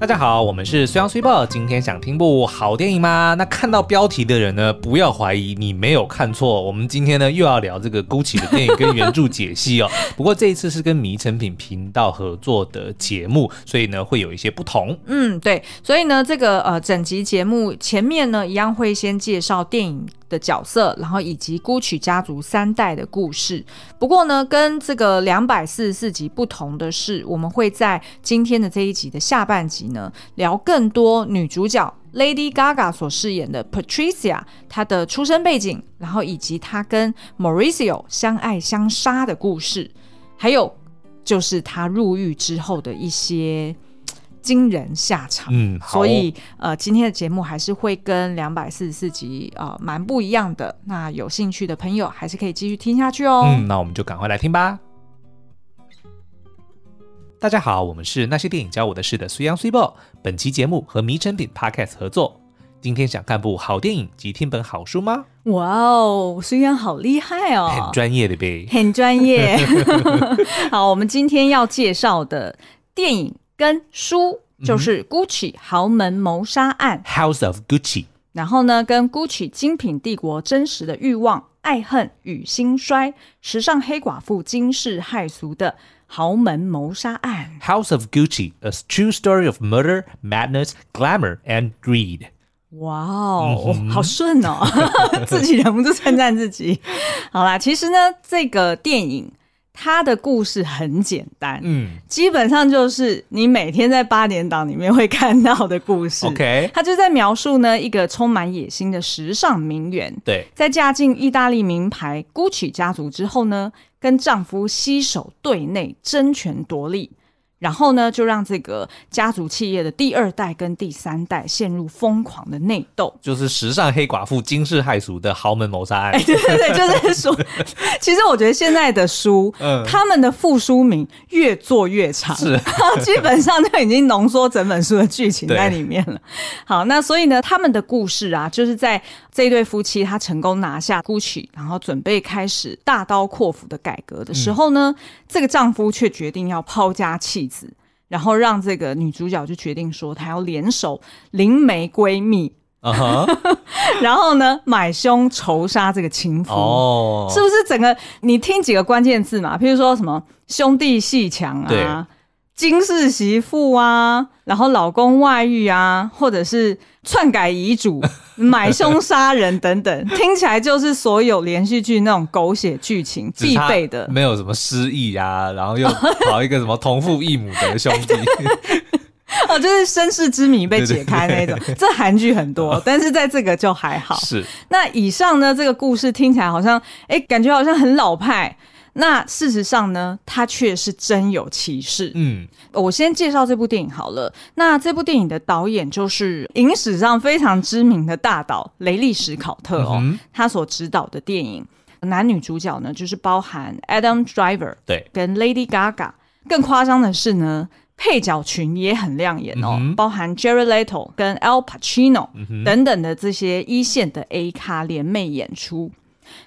大家好，我们是虽阳虽报。今天想听部好电影吗？那看到标题的人呢，不要怀疑，你没有看错。我们今天呢又要聊这个 Gucci 的电影跟原著解析哦。不过这一次是跟迷成品频道合作的节目，所以呢会有一些不同。嗯，对，所以呢这个呃整集节目前面呢一样会先介绍电影的角色，然后以及 Gucci 家族三代的故事。不过呢，跟这个两百四十四集不同的是，我们会在今天的这一集的下半集呢，聊更多女主角 Lady Gaga 所饰演的 Patricia 她的出生背景，然后以及她跟 Mauricio 相爱相杀的故事，还有就是她入狱之后的一些。惊人下场，嗯，所以呃，今天的节目还是会跟两百四十四集呃蛮不一样的。那有兴趣的朋友还是可以继续听下去哦。嗯，那我们就赶快来听吧。大家好，我们是那些电影教我的事的虽阳虽报。本期节目和迷成品 Podcast 合作。今天想看部好电影及听本好书吗？哇哦，虽阳好厉害哦，很专业的呗，很专业。好，我们今天要介绍的电影。跟书就是《Gucci 豪门谋杀案》（House of Gucci），然后呢，跟 Gucci 精品帝国真实的欲望、爱恨与兴衰，时尚黑寡妇惊世骇俗的豪门谋杀案 （House of Gucci: A True Story of Murder, Madness, Glamour and Greed）。哇哦，好顺哦，自己忍不住称赞自己。好啦，其实呢，这个电影。他的故事很简单，嗯，基本上就是你每天在八点档里面会看到的故事。OK，他就在描述呢一个充满野心的时尚名媛，对，在嫁进意大利名牌 Gucci 家族之后呢，跟丈夫携手对内争权夺利。然后呢，就让这个家族企业的第二代跟第三代陷入疯狂的内斗，就是时尚黑寡妇惊世骇俗的豪门谋杀案。哎，对对对，就是说，其实我觉得现在的书，嗯，他们的副书名越做越长，是，基本上就已经浓缩整本书的剧情在里面了。好，那所以呢，他们的故事啊，就是在这一对夫妻他成功拿下 Gucci，然后准备开始大刀阔斧的改革的时候呢，嗯，这个丈夫却决定要抛家弃子。然后让这个女主角就决定说，她要联手灵媒闺蜜，uh huh. 然后呢买凶仇杀这个情夫，oh. 是不是？整个你听几个关键字嘛，譬如说什么兄弟鬩墙啊。惊世媳妇啊，然后老公外遇啊，或者是篡改遗嘱、买凶杀人等等，听起来就是所有连续剧那种狗血剧情必备的。没有什么失忆啊，然后又跑一个什么同父异母的兄弟，哦，就是身世之谜被解开那种。这韩剧很多，但是在这个就还好。是。那以上呢，这个故事听起来好像，哎，感觉好像很老派。那事实上呢，它却是真有其事。嗯，我先介绍这部电影好了。那这部电影的导演就是影史上非常知名的大导雷利·史考特哦，嗯、他所执导的电影，男女主角呢就是包含 Adam Driver 对，跟 Lady Gaga。更夸张的是呢，配角群也很亮眼哦，嗯、包含 Jerry Leto 跟 Al Pacino 等等的这些一线的 A 咖联袂演出。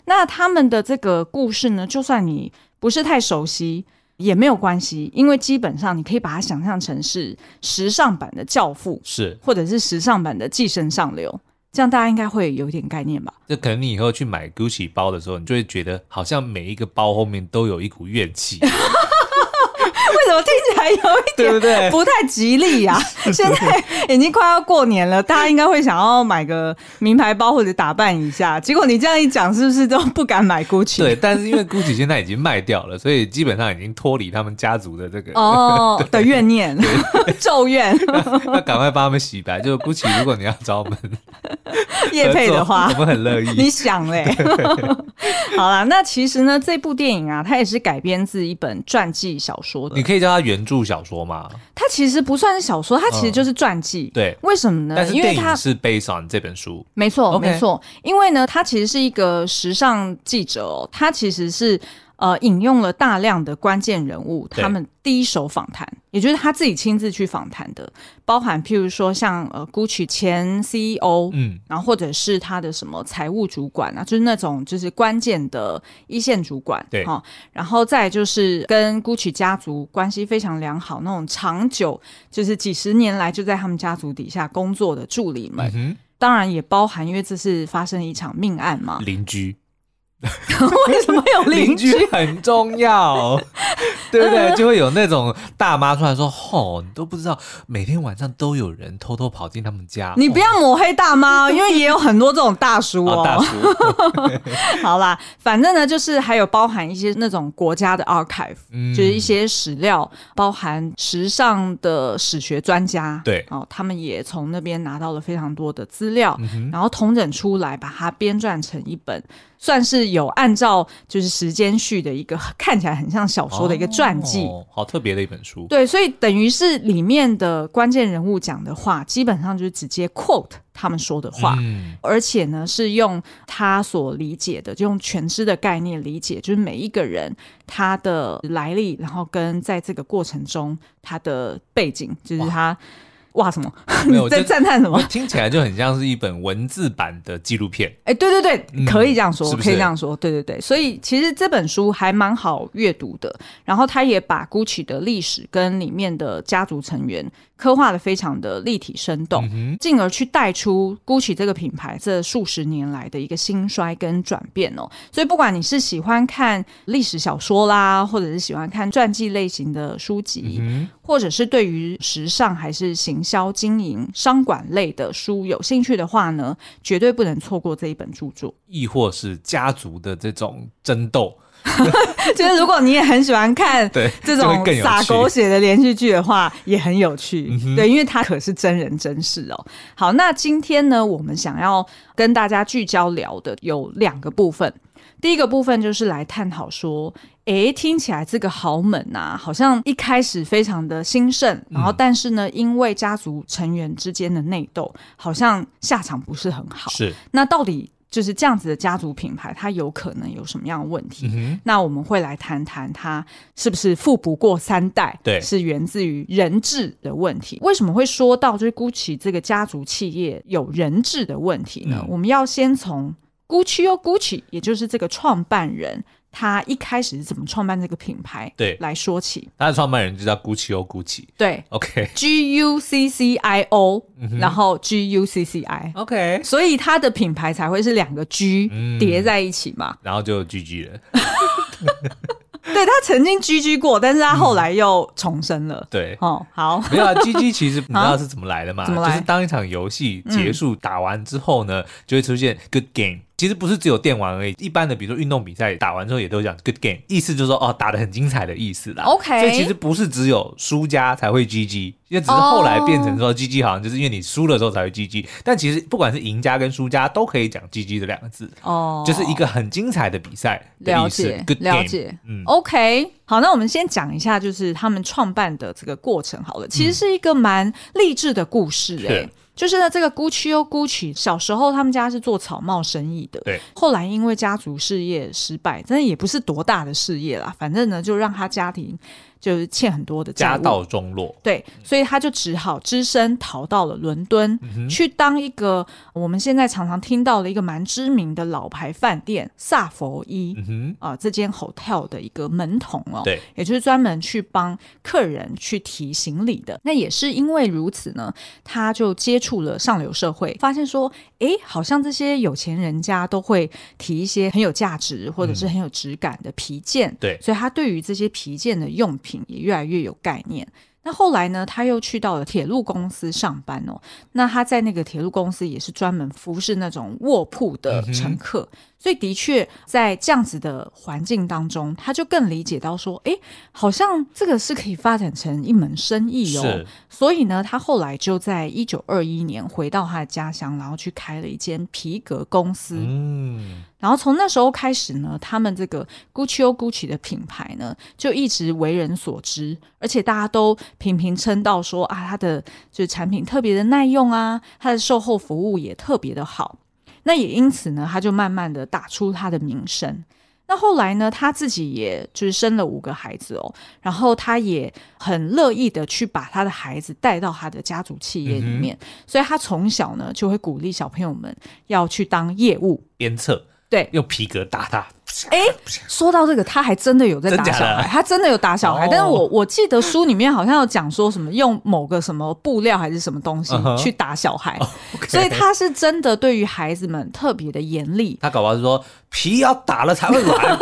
那他们的这个故事呢，就算你不是太熟悉也没有关系，因为基本上你可以把它想象成是时尚版的教父，是或者是时尚版的寄生上流，这样大家应该会有一点概念吧？就可能你以后去买 Gucci 包的时候，你就会觉得好像每一个包后面都有一股怨气。为什么听起来有一点不太吉利 呀？现在已经快要过年了，大家应该会想要买个名牌包或者打扮一下。结果你这样一讲，是不是都不敢买 Gucci？对，但是因为 Gucci 现在已经卖掉了，所以基本上已经脱离他们家族的这个哦 的怨念、咒怨。那赶快帮他们洗白。就 Gucci，如果你要找我们叶配的话，我们很乐意。你想嘞？好啦，那其实呢，这部电影啊，它也是改编自一本传记小说的。你可以叫它原著小说吗？它其实不算是小说，它其实就是传记。嗯、对，为什么呢？但是电影是 based on 这本书。没错，没错。因为呢，他其实是一个时尚记者哦，他其实是呃引用了大量的关键人物，他们第一手访谈，也就是他自己亲自去访谈的，包含譬如说像呃 Gucci 前 CEO，嗯，然后或者是他的什么财务主管啊，就是那种就是关键的一线主管，对，哈、哦，然后再就是跟 Gucci 家族关系非常良好，那种长久就是几十年来就在他们家族底下工作的助理们，嗯、当然也包含，因为这是发生一场命案嘛，邻居。为什么有邻居？居很重要，对不对？就会有那种大妈出来说：“吼，你都不知道，每天晚上都有人偷偷跑进他们家。”你不要抹黑大妈，因为也有很多这种大叔哦。哦大叔，好啦，反正呢，就是还有包含一些那种国家的 archive，、嗯、就是一些史料，包含时尚的史学专家，对哦，他们也从那边拿到了非常多的资料，嗯、然后统整出来，把它编撰成一本。算是有按照就是时间序的一个 看起来很像小说的一个传记，哦，好特别的一本书。对，所以等于是里面的关键人物讲的话，基本上就是直接 quote 他们说的话，嗯、而且呢是用他所理解的，就用全知的概念理解，就是每一个人他的来历，然后跟在这个过程中他的背景，就是他。哇，什么？你在赞叹什么？听起来就很像是一本文字版的纪录片。哎、欸，对对对，嗯、可以这样说，是是可以这样说，对对对。所以其实这本书还蛮好阅读的，然后他也把 Gucci 的历史跟里面的家族成员刻画的非常的立体生动，进、嗯、而去带出 Gucci 这个品牌这数十年来的一个兴衰跟转变哦。所以不管你是喜欢看历史小说啦，或者是喜欢看传记类型的书籍，嗯、或者是对于时尚还是行销经营、商管类的书有兴趣的话呢，绝对不能错过这一本著作。亦或是家族的这种争斗，就是如果你也很喜欢看 这种撒狗血的连续剧的话，也很有趣。对，因为它可是真人真事哦。好，那今天呢，我们想要跟大家聚焦聊的有两个部分。第一个部分就是来探讨说，诶，听起来这个豪门啊，好像一开始非常的兴盛，然后但是呢，因为家族成员之间的内斗，好像下场不是很好。是，那到底就是这样子的家族品牌，它有可能有什么样的问题？嗯、那我们会来谈谈它是不是富不过三代？对，是源自于人质的问题。为什么会说到就是 Gucci 这个家族企业有人质的问题呢？嗯、我们要先从。GUCCI 哦 Gucci，也就是这个创办人，他一开始是怎么创办这个品牌？对，来说起，他的创办人就叫 Guccio Gucci。对，OK，G U C C I O，然后 G U C C I，OK，所以他的品牌才会是两个 G 叠在一起嘛，嗯、然后就 GG 了。对，他曾经 GG 过，但是他后来又重生了。嗯、对，哦，好，没有啊，GG 其实你知道是怎么来的吗？怎么来？就是当一场游戏结束打完之后呢，嗯、就会出现 Good Game。其实不是只有电玩而已，一般的比如说运动比赛打完之后也都讲 good game，意思就是说哦打得很精彩的意思啦。OK，所以其实不是只有输家才会 GG，因为只是后来变成说 GG 好像就是因为你输了之后才会 GG，但其实不管是赢家跟输家都可以讲 GG 的两个字哦，就是一个很精彩的比赛的意思。了解，good game，了解，嗯，OK，好，那我们先讲一下就是他们创办的这个过程好了，其实是一个蛮励志的故事哎、欸。就是呢，这个 Gucci 哦 Gucci 小时候他们家是做草帽生意的，对。后来因为家族事业失败，真的也不是多大的事业啦，反正呢就让他家庭就是欠很多的债，家道中落。对，所以他就只好只身逃到了伦敦，嗯、去当一个我们现在常常听到的一个蛮知名的老牌饭店萨佛伊啊、嗯呃、这间 hotel 的一个门童哦，对，也就是专门去帮客人去提行李的。那也是因为如此呢，他就接。触了上流社会，发现说，哎，好像这些有钱人家都会提一些很有价值或者是很有质感的皮件，嗯、对，所以他对于这些皮件的用品也越来越有概念。那后来呢，他又去到了铁路公司上班哦。那他在那个铁路公司也是专门服侍那种卧铺的乘客。嗯所以的确，在这样子的环境当中，他就更理解到说，哎，好像这个是可以发展成一门生意哦。所以呢，他后来就在一九二一年回到他的家乡，然后去开了一间皮革公司。嗯。然后从那时候开始呢，他们这个 Guccio Gucci 的品牌呢，就一直为人所知，而且大家都频频称道说啊，它的就是产品特别的耐用啊，它的售后服务也特别的好。那也因此呢，他就慢慢的打出他的名声。那后来呢，他自己也就是生了五个孩子哦，然后他也很乐意的去把他的孩子带到他的家族企业里面，嗯、所以他从小呢就会鼓励小朋友们要去当业务鞭策，对，用皮革打他。哎，说到这个，他还真的有在打小孩，他真的有打小孩。但是我我记得书里面好像有讲说什么用某个什么布料还是什么东西去打小孩，所以他是真的对于孩子们特别的严厉。他搞不好是说皮要打了才会软。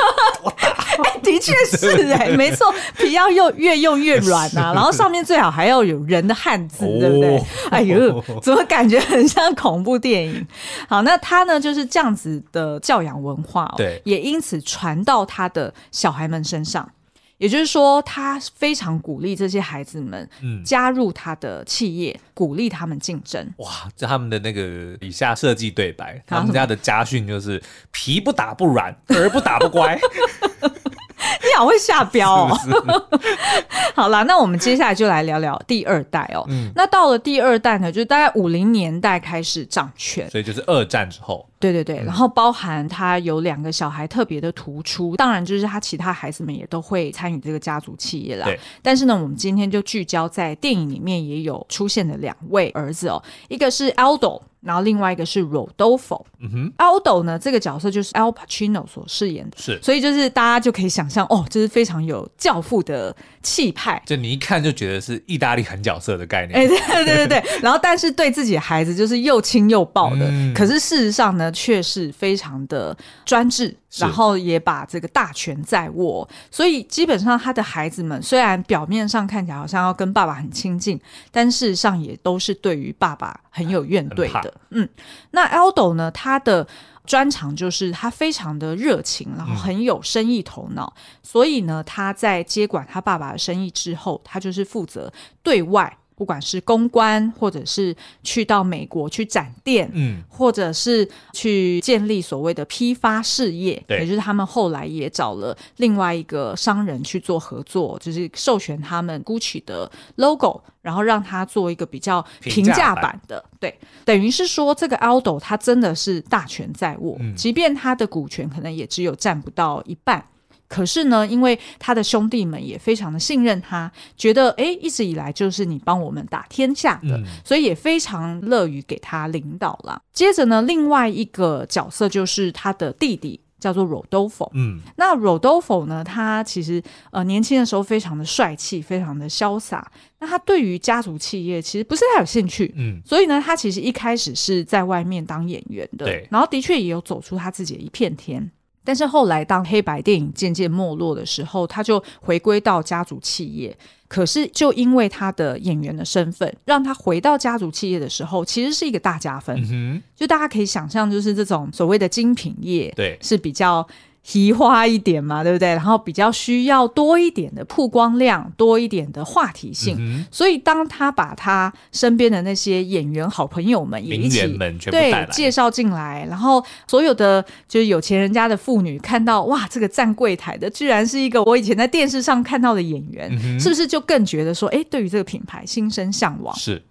哎，的确是哎，没错，皮要用越用越软啊，然后上面最好还要有人的汉字，对不对？哎呦，怎么感觉很像恐怖电影？好，那他呢就是这样子的教养文化，对，也因此传到他的小孩们身上。也就是说，他非常鼓励这些孩子们加入他的企业，嗯、鼓励他们竞争。哇，这他们的那个以下设计对白，他们家的家训就是：皮不打不软，儿不打不乖。你好会下标哦！是是 好啦，那我们接下来就来聊聊第二代哦。嗯，那到了第二代呢，就是大概五零年代开始掌权，所以就是二战之后。对对对，嗯、然后包含他有两个小孩特别的突出，当然就是他其他孩子们也都会参与这个家族企业啦。对，但是呢，我们今天就聚焦在电影里面也有出现的两位儿子哦，一个是 Aldo。然后另外一个是 Rodolfo，嗯哼，Aldo 呢，这个角色就是 Al Pacino 所饰演的，是，所以就是大家就可以想象，哦，这是非常有教父的气派，就你一看就觉得是意大利狠角色的概念，哎，对对对对，然后但是对自己的孩子就是又亲又抱的，嗯、可是事实上呢，却是非常的专制。然后也把这个大权在握，所以基本上他的孩子们虽然表面上看起来好像要跟爸爸很亲近，但事实上也都是对于爸爸很有怨怼的。嗯，那 Aldo 呢，他的专长就是他非常的热情，然后很有生意头脑，嗯、所以呢，他在接管他爸爸的生意之后，他就是负责对外。不管是公关，或者是去到美国去展店，嗯，或者是去建立所谓的批发事业，对，也就是他们后来也找了另外一个商人去做合作，就是授权他们 Gucci 的 logo，然后让他做一个比较平价版的，对，等于是说这个 Aldo 他真的是大权在握，嗯，即便他的股权可能也只有占不到一半。可是呢，因为他的兄弟们也非常的信任他，觉得哎，一直以来就是你帮我们打天下的，嗯、所以也非常乐于给他领导了。接着呢，另外一个角色就是他的弟弟，叫做 Rodolfo。嗯，那 Rodolfo 呢，他其实呃年轻的时候非常的帅气，非常的潇洒。那他对于家族企业其实不是太有兴趣，嗯，所以呢，他其实一开始是在外面当演员的，对，然后的确也有走出他自己的一片天。但是后来，当黑白电影渐渐没落的时候，他就回归到家族企业。可是，就因为他的演员的身份，让他回到家族企业的时候，其实是一个大加分。嗯，就大家可以想象，就是这种所谓的精品业，对，是比较。提花一点嘛，对不对？然后比较需要多一点的曝光量，多一点的话题性。嗯、所以当他把他身边的那些演员好朋友们也一起对介绍进来，然后所有的就是有钱人家的妇女看到哇，这个站柜台的居然是一个我以前在电视上看到的演员，嗯、是不是就更觉得说，哎，对于这个品牌心生向往？是。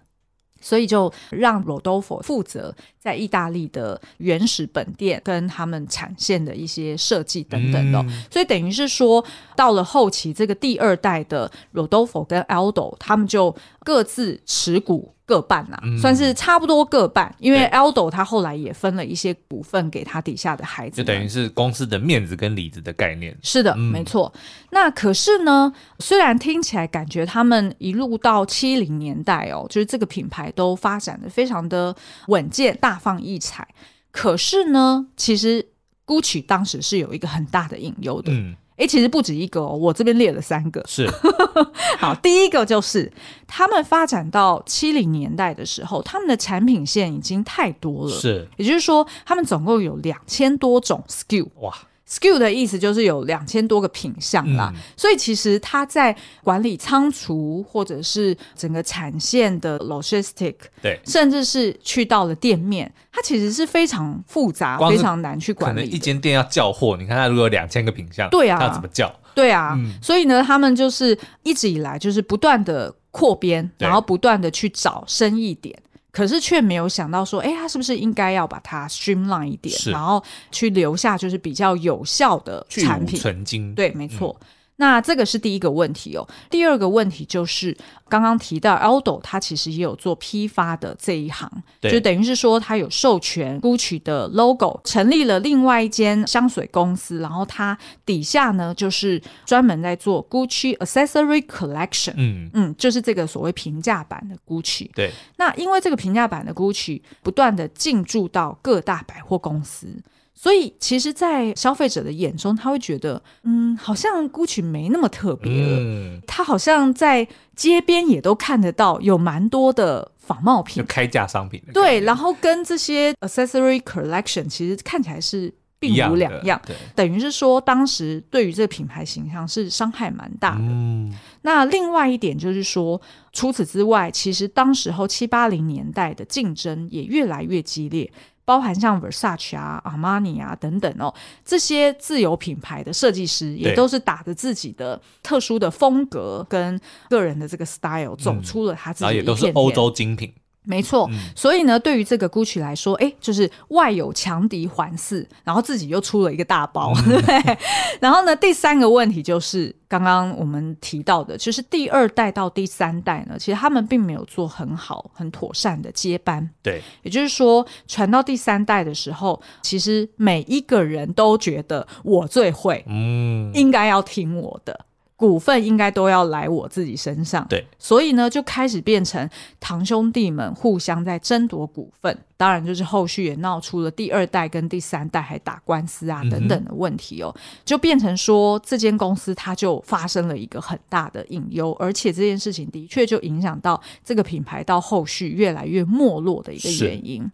所以就让 Rodolfo 负责在意大利的原始本店跟他们产线的一些设计等等的，嗯、所以等于是说，到了后期这个第二代的 Rodolfo 跟 Aldo，他们就各自持股。各半呐、啊，嗯、算是差不多各半，因为 Aldo 他后来也分了一些股份给他底下的孩子，就等于是公司的面子跟里子的概念。是的，嗯、没错。那可是呢，虽然听起来感觉他们一路到七零年代哦，就是这个品牌都发展的非常的稳健、大放异彩。可是呢，其实 Gucci 当时是有一个很大的隐忧的。嗯哎，其实不止一个哦，我这边列了三个。是，好，第一个就是他们发展到七零年代的时候，他们的产品线已经太多了。是，也就是说，他们总共有两千多种 SKU。哇。SKU 的意思就是有两千多个品项啦，嗯、所以其实他在管理仓储或者是整个产线的 logistic，对，甚至是去到了店面，它其实是非常复杂、非常难去管理。可能一间店要叫货，你看它如果有两千个品项，对啊，它要怎么叫？对啊，嗯、所以呢，他们就是一直以来就是不断的扩编，然后不断的去找生意点。可是却没有想到说，哎，他是不是应该要把它 streamline 一点，然后去留下就是比较有效的产品。对，没错。嗯那这个是第一个问题哦。第二个问题就是刚刚提到 Aldo，他其实也有做批发的这一行，就等于是说他有授权 Gucci 的 logo，成立了另外一间香水公司，然后他底下呢就是专门在做 Gucci Accessory Collection，嗯嗯，就是这个所谓平价版的 Gucci。对，那因为这个平价版的 Gucci 不断的进驻到各大百货公司。所以，其实，在消费者的眼中，他会觉得，嗯，好像 Gucci 没那么特别了。嗯，他好像在街边也都看得到，有蛮多的仿冒品，就开价商品。对，然后跟这些 accessory collection 其实看起来是并无两样。对，等于是说，当时对于这个品牌形象是伤害蛮大的。嗯，那另外一点就是说，除此之外，其实当时候七八零年代的竞争也越来越激烈。包含像 Versace 啊、Armani 啊等等哦，这些自有品牌的设计师也都是打着自己的特殊的风格跟个人的这个 style 走出了他自己也都是欧洲精品。没错，嗯、所以呢，对于这个 Gucci 来说，哎，就是外有强敌环伺，然后自己又出了一个大包，对不 对？然后呢，第三个问题就是刚刚我们提到的，就是第二代到第三代呢，其实他们并没有做很好、很妥善的接班。对，也就是说，传到第三代的时候，其实每一个人都觉得我最会，嗯，应该要听我的。股份应该都要来我自己身上，对，所以呢，就开始变成堂兄弟们互相在争夺股份。当然，就是后续也闹出了第二代跟第三代还打官司啊等等的问题哦，嗯、就变成说这间公司它就发生了一个很大的隐忧，而且这件事情的确就影响到这个品牌到后续越来越没落的一个原因。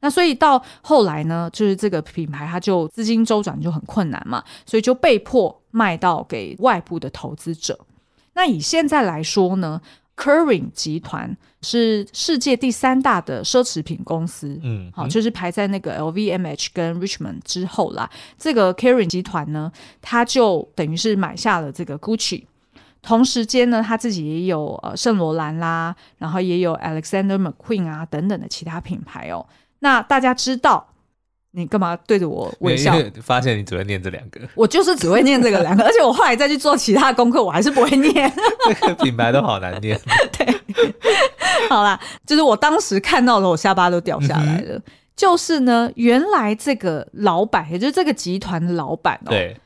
那所以到后来呢，就是这个品牌它就资金周转就很困难嘛，所以就被迫卖到给外部的投资者。那以现在来说呢，Kering 集团是世界第三大的奢侈品公司，嗯，好，就是排在那个 LVMH 跟 Richemont 之后啦。这个 Kering 集团呢，它就等于是买下了这个 Gucci，同时间呢，他自己也有呃圣罗兰啦，然后也有 Alexander McQueen 啊等等的其他品牌哦。那大家知道你干嘛对着我微笑？发现你只会念这两个，我就是只会念这个两个，而且我后来再去做其他功课，我还是不会念。这 个品牌都好难念。对，好啦，就是我当时看到的，我下巴都掉下来了。嗯、就是呢，原来这个老板，也就是这个集团的老板哦，对，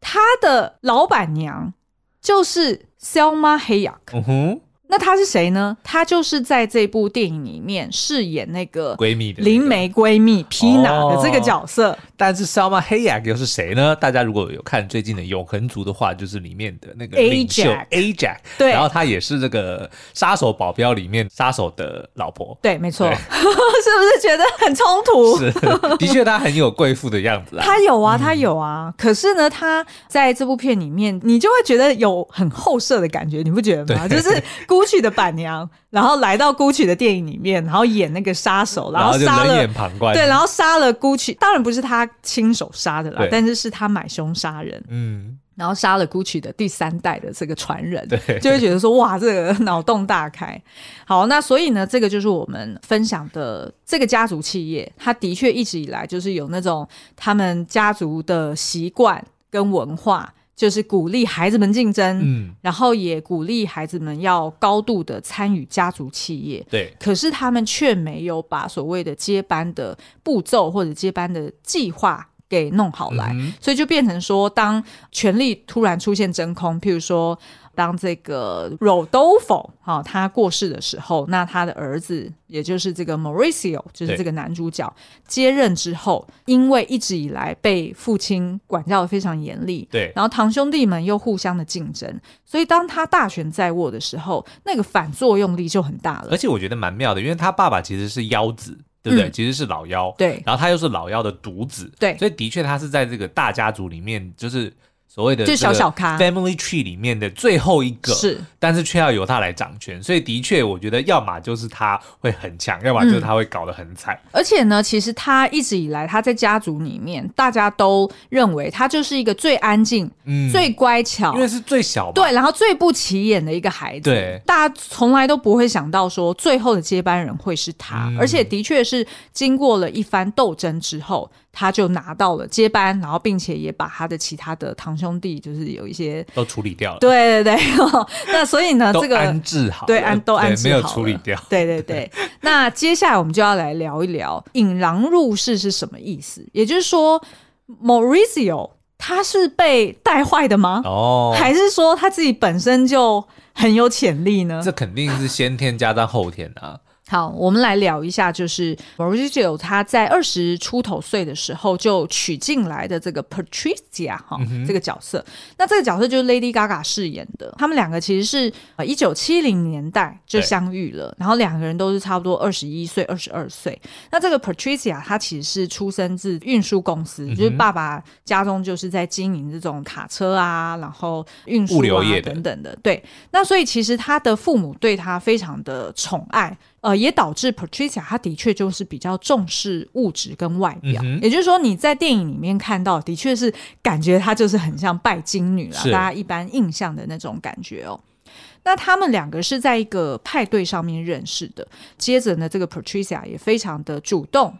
他的老板娘就是 Selma Hayek。嗯哼。那她是谁呢？她就是在这部电影里面饰演那个闺蜜的灵媒闺蜜 Pina 的这个角色。哦、但是 Salma Hayek 又是谁呢？大家如果有看最近的《永恒族》的话，就是里面的那个领袖 Ajax。对，然后他也是这个杀手保镖里面杀手的老婆。对，没错。是不是觉得很冲突？是，的确他很有贵妇的样子啊。他有啊，他有啊。嗯、可是呢，他在这部片里面，你就会觉得有很后设的感觉，你不觉得吗？就是孤。Gucci 的板娘，然后来到 Gucci 的电影里面，然后演那个杀手，然后杀了，对，然后杀了 Gucci，当然不是他亲手杀的啦，但是是他买凶杀人，嗯，然后杀了 Gucci 的第三代的这个传人，对，就会觉得说哇，这个脑洞大开。好，那所以呢，这个就是我们分享的这个家族企业，他的确一直以来就是有那种他们家族的习惯跟文化。就是鼓励孩子们竞争，嗯，然后也鼓励孩子们要高度的参与家族企业，对。可是他们却没有把所谓的接班的步骤或者接班的计划给弄好来，嗯、所以就变成说，当权力突然出现真空，譬如说。当这个 Rodolfo 哈他过世的时候，那他的儿子，也就是这个 Mauricio，就是这个男主角接任之后，因为一直以来被父亲管教的非常严厉，对，然后堂兄弟们又互相的竞争，所以当他大权在握的时候，那个反作用力就很大了。而且我觉得蛮妙的，因为他爸爸其实是妖子，对不对？嗯、其实是老妖，对，然后他又是老妖的独子，对，所以的确他是在这个大家族里面，就是。所谓的就小小咖。family tree 里面的最后一个，是，但是却要由他来掌权，所以的确，我觉得要么就是他会很强，要么就是他会搞得很惨。而且呢，其实他一直以来他在家族里面，大家都认为他就是一个最安静、嗯、最乖巧，因为是最小，对，然后最不起眼的一个孩子，对，大家从来都不会想到说最后的接班人会是他，嗯、而且的确是经过了一番斗争之后。他就拿到了接班，然后并且也把他的其他的堂兄弟，就是有一些都处理掉了。对对对，那所以呢，这个安置好，对安都安置好，没有处理掉。对对对，那接下来我们就要来聊一聊引狼入室是什么意思？也就是说，Maurizio 他是被带坏的吗？哦，还是说他自己本身就很有潜力呢？这肯定是先天加上后天啊。好，我们来聊一下，就是 Mauricio 他在二十出头岁的时候就娶进来的这个 Patricia 哈、这个角色。那这个角色就是 Lady Gaga 饰演的。他们两个其实是呃一九七零年代就相遇了，然后两个人都是差不多二十一岁、二十二岁。那这个 Patricia 她其实是出生自运输公司，嗯、就是爸爸家中就是在经营这种卡车啊，然后运输啊等等的。对，那所以其实他的父母对他非常的宠爱。呃，也导致 Patricia 她的确就是比较重视物质跟外表，嗯、也就是说你在电影里面看到，的确是感觉她就是很像拜金女了，大家一般印象的那种感觉哦。那他们两个是在一个派对上面认识的，接着呢，这个 Patricia 也非常的主动。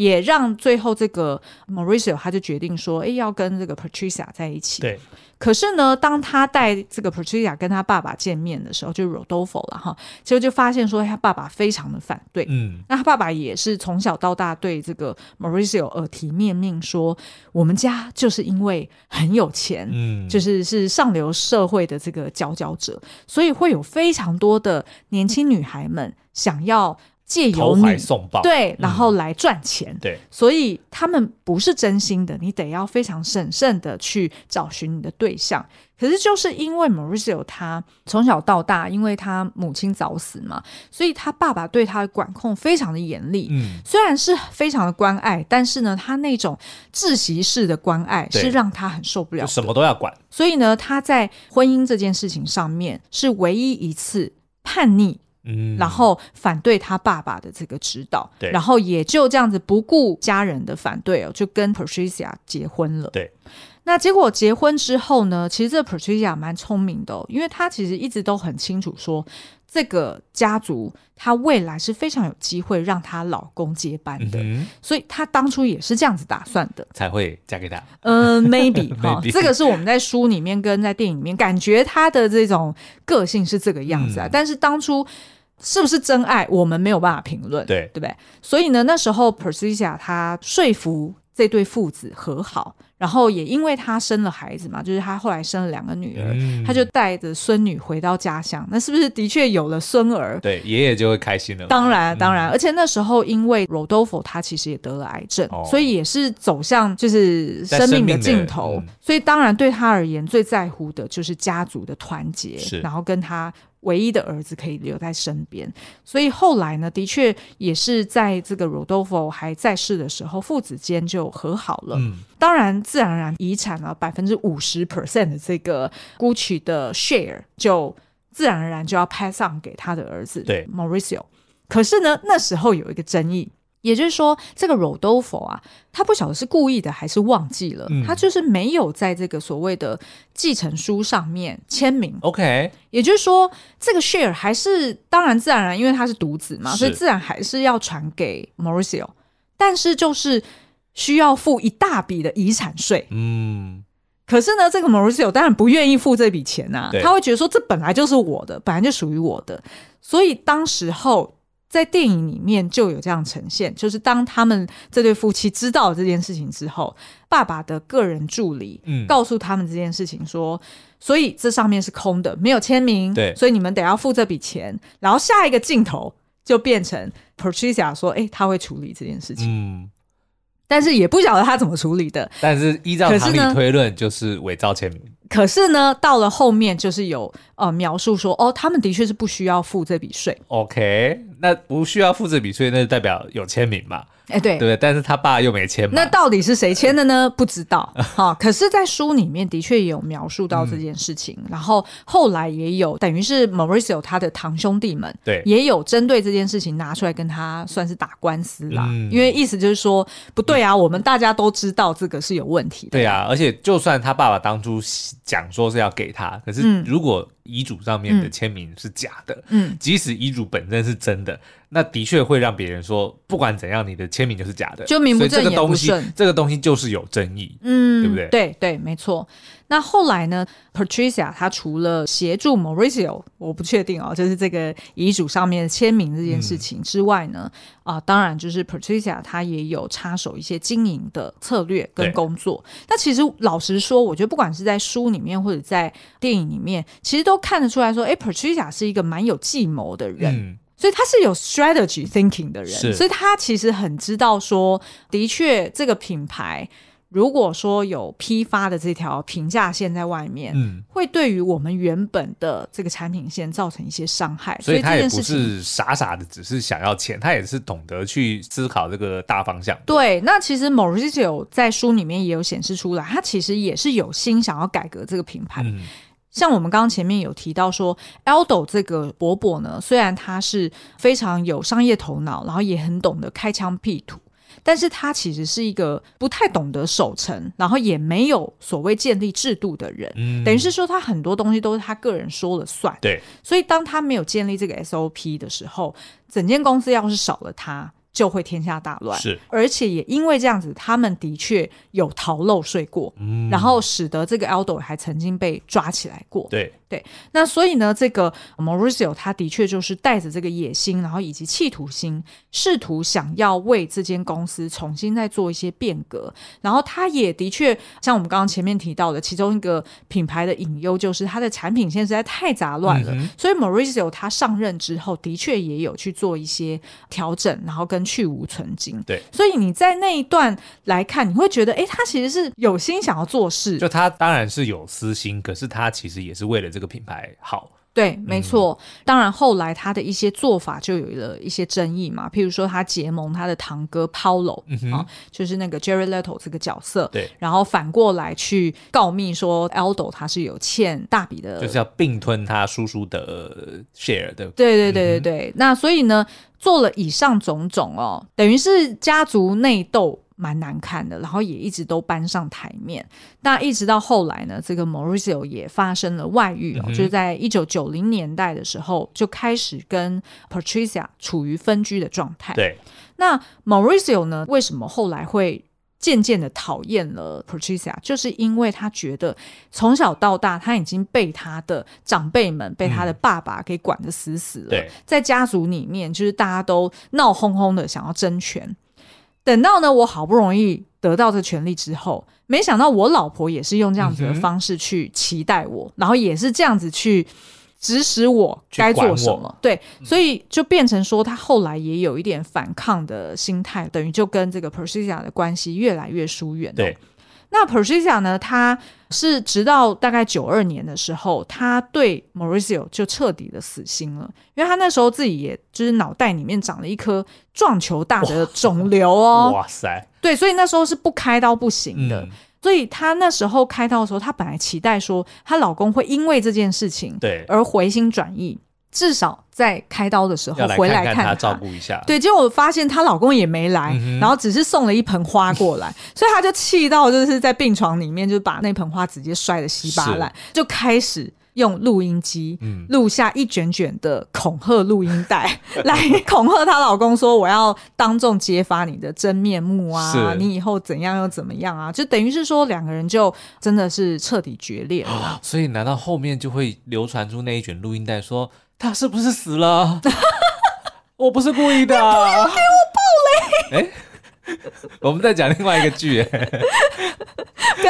也让最后这个 Mauricio 他就决定说，哎，要跟这个 Patricia 在一起。对。可是呢，当他带这个 Patricia 跟他爸爸见面的时候，就 Rodolfo 了哈，结果就发现说，他爸爸非常的反对。嗯。那他爸爸也是从小到大对这个 Mauricio 耳提面命说，我们家就是因为很有钱，嗯，就是是上流社会的这个佼佼者，所以会有非常多的年轻女孩们想要。借由你送报，对，然后来赚钱，嗯、对，所以他们不是真心的，你得要非常审慎的去找寻你的对象。可是就是因为 Mauricio 他从小到大，因为他母亲早死嘛，所以他爸爸对他的管控非常的严厉。嗯，虽然是非常的关爱，但是呢，他那种窒息式的关爱是让他很受不了，什么都要管。所以呢，他在婚姻这件事情上面是唯一一次叛逆。嗯，然后反对他爸爸的这个指导，对，然后也就这样子不顾家人的反对哦，就跟 Patricia 结婚了。对，那结果结婚之后呢，其实这 Patricia 蛮聪明的哦，因为她其实一直都很清楚说，这个家族她未来是非常有机会让她老公接班的，嗯，所以她当初也是这样子打算的，才会嫁给他。嗯，maybe 哈，这个是我们在书里面跟在电影里面感觉她的这种个性是这个样子啊，嗯，但是当初。是不是真爱？我们没有办法评论，对对不对？所以呢，那时候 Patricia 她说服这对父子和好，然后也因为他生了孩子嘛，就是他后来生了两个女儿，她、嗯、就带着孙女回到家乡。那是不是的确有了孙儿？对，爷爷就会开心了。当然，当然，嗯、而且那时候因为 Rodolfo 他其实也得了癌症，哦、所以也是走向就是生命的尽头。嗯、所以当然对他而言，最在乎的就是家族的团结，是然后跟他。唯一的儿子可以留在身边，所以后来呢，的确也是在这个 Rodolfo 还在世的时候，父子间就和好了。嗯，当然，自然而然遗产啊百分之五十 percent 的这个 Gucci 的 share，就自然而然就要 pass on 给他的儿子对 Mauricio。可是呢，那时候有一个争议。也就是说，这个 Rodolfo 啊，他不晓得是故意的还是忘记了，嗯、他就是没有在这个所谓的继承书上面签名。OK，也就是说，这个 share 还是当然自然而然，因为他是独子嘛，所以自然还是要传给 Mauricio，但是就是需要付一大笔的遗产税。嗯，可是呢，这个 Mauricio 当然不愿意付这笔钱啊，他会觉得说，这本来就是我的，本来就属于我的，所以当时候。在电影里面就有这样呈现，就是当他们这对夫妻知道这件事情之后，爸爸的个人助理告诉他们这件事情说，嗯、所以这上面是空的，没有签名，对，所以你们得要付这笔钱。然后下一个镜头就变成 Patricia 说，哎，他会处理这件事情。嗯但是也不晓得他怎么处理的。但是依照常理推论，就是伪造签名。可是呢，到了后面就是有呃描述说，哦，他们的确是不需要付这笔税。OK，那不需要复制笔税，那就代表有签名嘛？哎，对，对，但是他爸又没签。那到底是谁签的呢？不知道。哈，可是，在书里面的确也有描述到这件事情。嗯、然后后来也有，等于是 Mauricio 他的堂兄弟们，对，也有针对这件事情拿出来跟他算是打官司啦。嗯、因为意思就是说，不对啊，我们大家都知道这个是有问题的。对啊，而且就算他爸爸当初讲说是要给他，可是如果遗嘱上面的签名是假的，嗯，即使遗嘱本身是真的。那的确会让别人说，不管怎样，你的签名就是假的，就名不正言不顺。所以这个东西，这个东西就是有争议，嗯，对不对？对对，没错。那后来呢，Patricia 她除了协助 Mauricio，我不确定哦，就是这个遗嘱上面签名这件事情之外呢，啊、嗯呃，当然就是 Patricia 她也有插手一些经营的策略跟工作。那其实老实说，我觉得不管是在书里面或者在电影里面，其实都看得出来说，哎，Patricia 是一个蛮有计谋的人。嗯所以他是有 strategy thinking 的人，所以他其实很知道说，的确这个品牌如果说有批发的这条平价线在外面，嗯，会对于我们原本的这个产品线造成一些伤害。所以他也不是傻傻的，只是想要钱，他也是懂得去思考这个大方向。对，那其实 Mauricio 在书里面也有显示出来，他其实也是有心想要改革这个品牌。嗯像我们刚刚前面有提到说，Aldo 这个伯伯呢，虽然他是非常有商业头脑，然后也很懂得开疆辟土，但是他其实是一个不太懂得守城，然后也没有所谓建立制度的人。嗯，等于是说他很多东西都是他个人说了算。对，所以当他没有建立这个 SOP 的时候，整间公司要是少了他。就会天下大乱，是，而且也因为这样子，他们的确有逃漏税过，嗯，然后使得这个 Aldo 还曾经被抓起来过，对对。那所以呢，这个 Maurizio 他的确就是带着这个野心，然后以及企图心，试图想要为这间公司重新再做一些变革。然后他也的确像我们刚刚前面提到的，其中一个品牌的隐忧就是它的产品线实在太杂乱了。嗯、所以 Maurizio 他上任之后，的确也有去做一些调整，然后跟去无存菁，对，所以你在那一段来看，你会觉得，哎，他其实是有心想要做事，就他当然是有私心，可是他其实也是为了这个品牌好。对，没错。嗯、当然后来他的一些做法就有了一些争议嘛，譬如说他结盟他的堂哥 Paulo、嗯、啊，就是那个 Jerry Little 这个角色，对，然后反过来去告密说 Aldo 他是有欠大笔的，就是要并吞他叔叔的 share 的，对对对对对。嗯、那所以呢？做了以上种种哦，等于是家族内斗蛮难看的，然后也一直都搬上台面。那一直到后来呢，这个 Mauricio 也发生了外遇哦，嗯、就是在一九九零年代的时候就开始跟 Patricia 处于分居的状态。对，那 Mauricio 呢，为什么后来会？渐渐的讨厌了 Patricia，就是因为他觉得从小到大他已经被他的长辈们、被他的爸爸给管得死死了。嗯、对，在家族里面，就是大家都闹哄哄的想要争权。等到呢，我好不容易得到这权利之后，没想到我老婆也是用这样子的方式去期待我，嗯、然后也是这样子去。指使我该做什么，对，所以就变成说，他后来也有一点反抗的心态，等于就跟这个 Patricia 的关系越来越疏远。对，那 Patricia 呢，他是直到大概九二年的时候，他对 Mauricio 就彻底的死心了，因为他那时候自己也就是脑袋里面长了一颗撞球大的肿瘤哦，哇塞，对，所以那时候是不开刀不行的。嗯所以她那时候开刀的时候，她本来期待说她老公会因为这件事情对而回心转意，至少在开刀的时候回来看她照顾一下。对，结果我发现她老公也没来，嗯、然后只是送了一盆花过来，所以她就气到就是在病床里面就把那盆花直接摔得稀巴烂，就开始。用录音机录下一卷卷的恐吓录音带，嗯、来恐吓她老公说：“我要当众揭发你的真面目啊！你以后怎样又怎么样啊？”就等于是说两个人就真的是彻底决裂了，哦。所以难道后面就会流传出那一卷录音带，说他是不是死了？我不是故意的，啊，不要给我暴雷！欸 我们在讲另外一个剧，不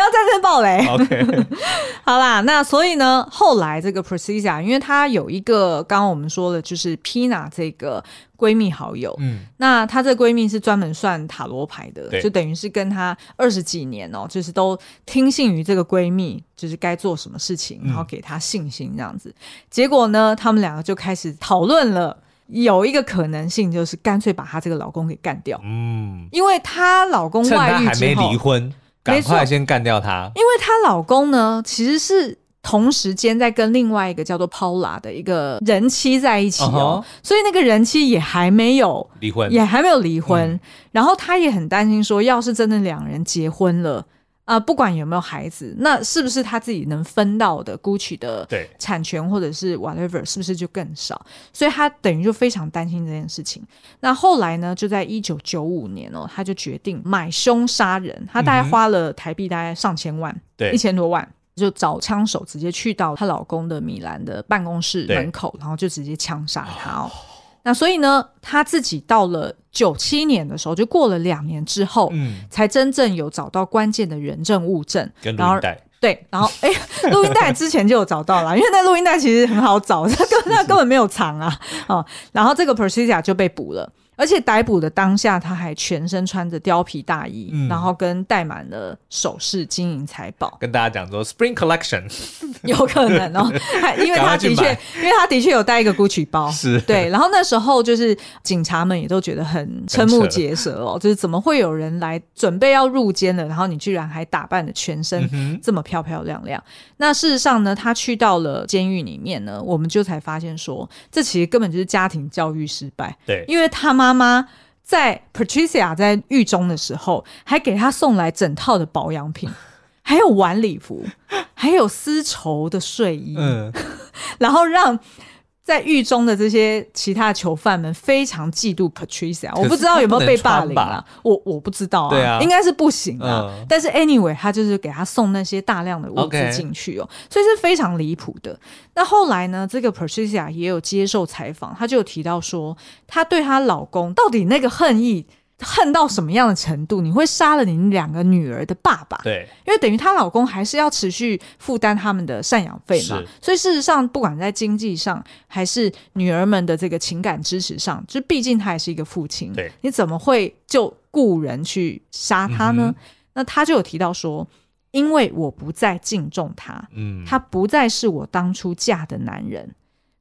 要在这暴雷。OK，好啦，那所以呢，后来这个 Patricia，因为她有一个刚刚我们说的，就是 Pina 这个闺蜜好友，嗯，那她这个闺蜜是专门算塔罗牌的，就等于是跟她二十几年哦，就是都听信于这个闺蜜，就是该做什么事情，然后给她信心这样子。嗯、结果呢，他们两个就开始讨论了。有一个可能性就是干脆把她这个老公给干掉。嗯，因为她老公外遇之后，还没离婚，赶快先干掉他。因为她老公呢，其实是。同时间在跟另外一个叫做 Paula 的一个人妻在一起哦，uh huh. 所以那个人妻也还没有离婚，也还没有离婚。嗯、然后她也很担心说，要是真的两人结婚了啊、呃，不管有没有孩子，那是不是他自己能分到的 Gucci 的产权或者是 whatever，是不是就更少？所以他等于就非常担心这件事情。那后来呢，就在一九九五年哦，他就决定买凶杀人，他大概花了台币大概上千万，对、一千多万。就找枪手直接去到她老公的米兰的办公室门口，然后就直接枪杀他哦。那所以呢，他自己到了九七年的时候，就过了两年之后，嗯，才真正有找到关键的人证物证，跟录音带。对，然后哎，录音带之前就有找到了，因为那录音带其实很好找，他根他根本没有藏啊哦。然后这个 Patricia 就被捕了。而且逮捕的当下，他还全身穿着貂皮大衣，嗯、然后跟戴满了首饰、金银财宝。跟大家讲说，Spring Collection 有可能哦，因为他的确，因为他的确有带一个 Gucci 包，是对。然后那时候就是警察们也都觉得很瞠目结舌哦，就是怎么会有人来准备要入监了，然后你居然还打扮的全身这么漂漂亮亮？嗯、那事实上呢，他去到了监狱里面呢，我们就才发现说，这其实根本就是家庭教育失败。对，因为他妈。妈妈在 Patricia 在狱中的时候，还给她送来整套的保养品，还有晚礼服，还有丝绸的睡衣，嗯，然后让。在狱中的这些其他囚犯们非常嫉妒 Patricia，我不知道有没有被霸凌啊？我我不知道啊，啊应该是不行啊。嗯、但是 anyway，他就是给他送那些大量的物资进去哦.所以是非常离谱的。那后来呢，这个 Patricia 也有接受采访，她就有提到说，她对她老公到底那个恨意。恨到什么样的程度？你会杀了你两个女儿的爸爸？对，因为等于她老公还是要持续负担他们的赡养费嘛。所以事实上，不管在经济上还是女儿们的这个情感支持上，就毕竟他也是一个父亲。对，你怎么会就雇人去杀他呢？嗯、那他就有提到说，因为我不再敬重他，嗯，他不再是我当初嫁的男人，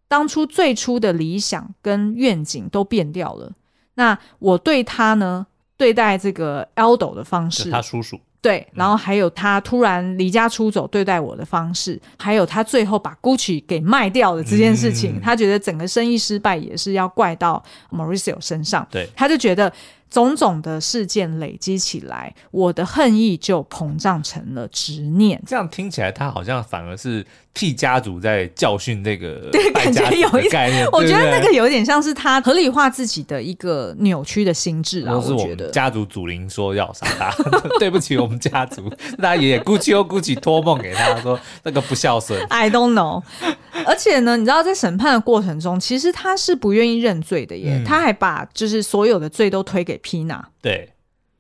当初最初的理想跟愿景都变掉了。那我对他呢，对待这个 Aldo 的方式，他叔叔。对，然后还有他突然离家出走对待我的方式，嗯、还有他最后把 Gucci 给卖掉的这件事情，嗯、他觉得整个生意失败也是要怪到 Mauricio 身上，对，他就觉得。种种的事件累积起来，我的恨意就膨胀成了执念。这样听起来，他好像反而是替家族在教训这个 对，感觉有一概念。我觉得那个有点像是他合理化自己的一个扭曲的心智啊。是我觉得家族祖灵说要杀他，对不起，我们家族，他爷爷 Gucci 哦 Gucci 托梦给他说那个不孝顺。I don't know。而且呢，你知道在审判的过程中，其实他是不愿意认罪的耶，嗯、他还把就是所有的罪都推给 Pina。对，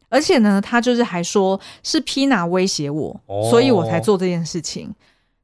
而且呢，他就是还说是 Pina 威胁我，哦、所以我才做这件事情。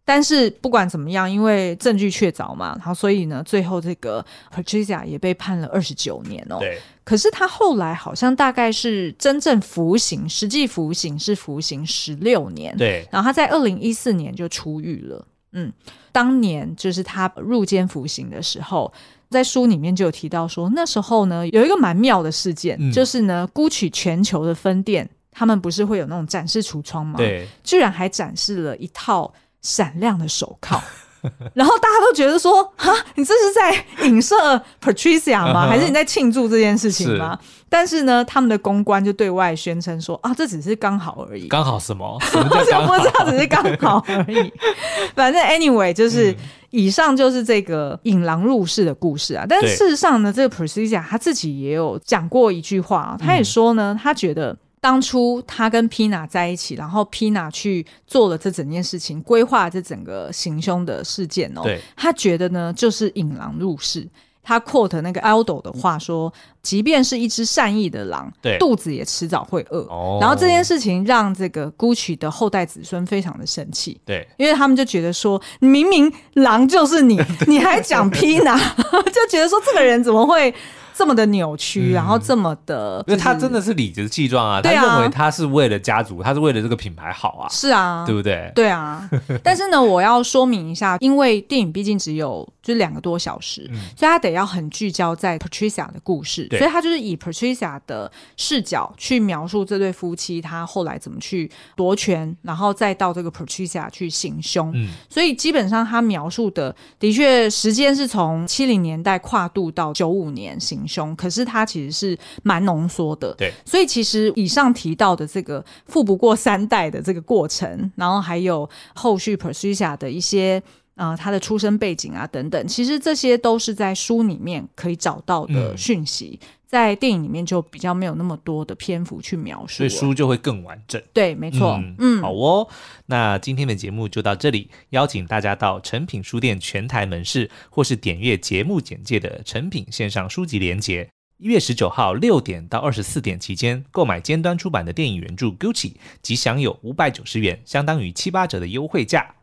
但是不管怎么样，因为证据确凿嘛，然后所以呢，最后这个 Patricia 也被判了二十九年哦。对，可是他后来好像大概是真正服刑，实际服刑是服刑十六年。对，然后他在二零一四年就出狱了。嗯，当年就是他入监服刑的时候，在书里面就有提到说，那时候呢有一个蛮妙的事件，嗯、就是呢，Gucci 全球的分店，他们不是会有那种展示橱窗吗？对，居然还展示了一套闪亮的手铐。然后大家都觉得说，哈，你这是在影射 Patricia 吗？还是你在庆祝这件事情吗？是但是呢，他们的公关就对外宣称说，啊，这只是刚好而已。刚好什么？我就不知道，只是刚好而已。反正 anyway，就是、嗯、以上就是这个引狼入室的故事啊。但事实上呢，对这个 Patricia 他自己也有讲过一句话，他也说呢，嗯、他觉得。当初他跟 Pina 在一起，然后 Pina 去做了这整件事情，规划这整个行凶的事件哦。对，他觉得呢，就是引狼入室。他 quote 那个 Aldo 的话说：“即便是一只善意的狼，对肚子也迟早会饿。哦”然后这件事情让这个 Gucci 的后代子孙非常的生气。对，因为他们就觉得说，明明狼就是你，你还讲 Pina，就觉得说这个人怎么会？这么的扭曲，嗯、然后这么的，因为他真的是理直气壮啊，他认为他是为了家族，他是为了这个品牌好啊，是啊，对不对？对啊。但是呢，我要说明一下，因为电影毕竟只有就两个多小时，嗯、所以他得要很聚焦在 Patricia 的故事，所以他就是以 Patricia 的视角去描述这对夫妻他后来怎么去夺权，然后再到这个 Patricia 去行凶。嗯，所以基本上他描述的的确时间是从七零年代跨度到九五年行凶，可是他其实是蛮浓缩的。对，所以其实以上提到的这个富不过三代的这个过程，然后还有后续 Patricia 的一些。啊、呃，他的出生背景啊，等等，其实这些都是在书里面可以找到的讯息，嗯、在电影里面就比较没有那么多的篇幅去描述，所以书就会更完整。对，没错。嗯，嗯好哦，那今天的节目就到这里，邀请大家到诚品书店全台门市，或是点阅节目简介的诚品线上书籍连结，一月十九号六点到二十四点期间购买尖端出版的电影原著《Gucci》，即享有五百九十元，相当于七八折的优惠价。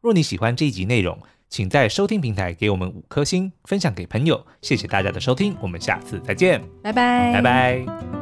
若你喜欢这一集内容，请在收听平台给我们五颗星，分享给朋友。谢谢大家的收听，我们下次再见，拜拜，拜拜。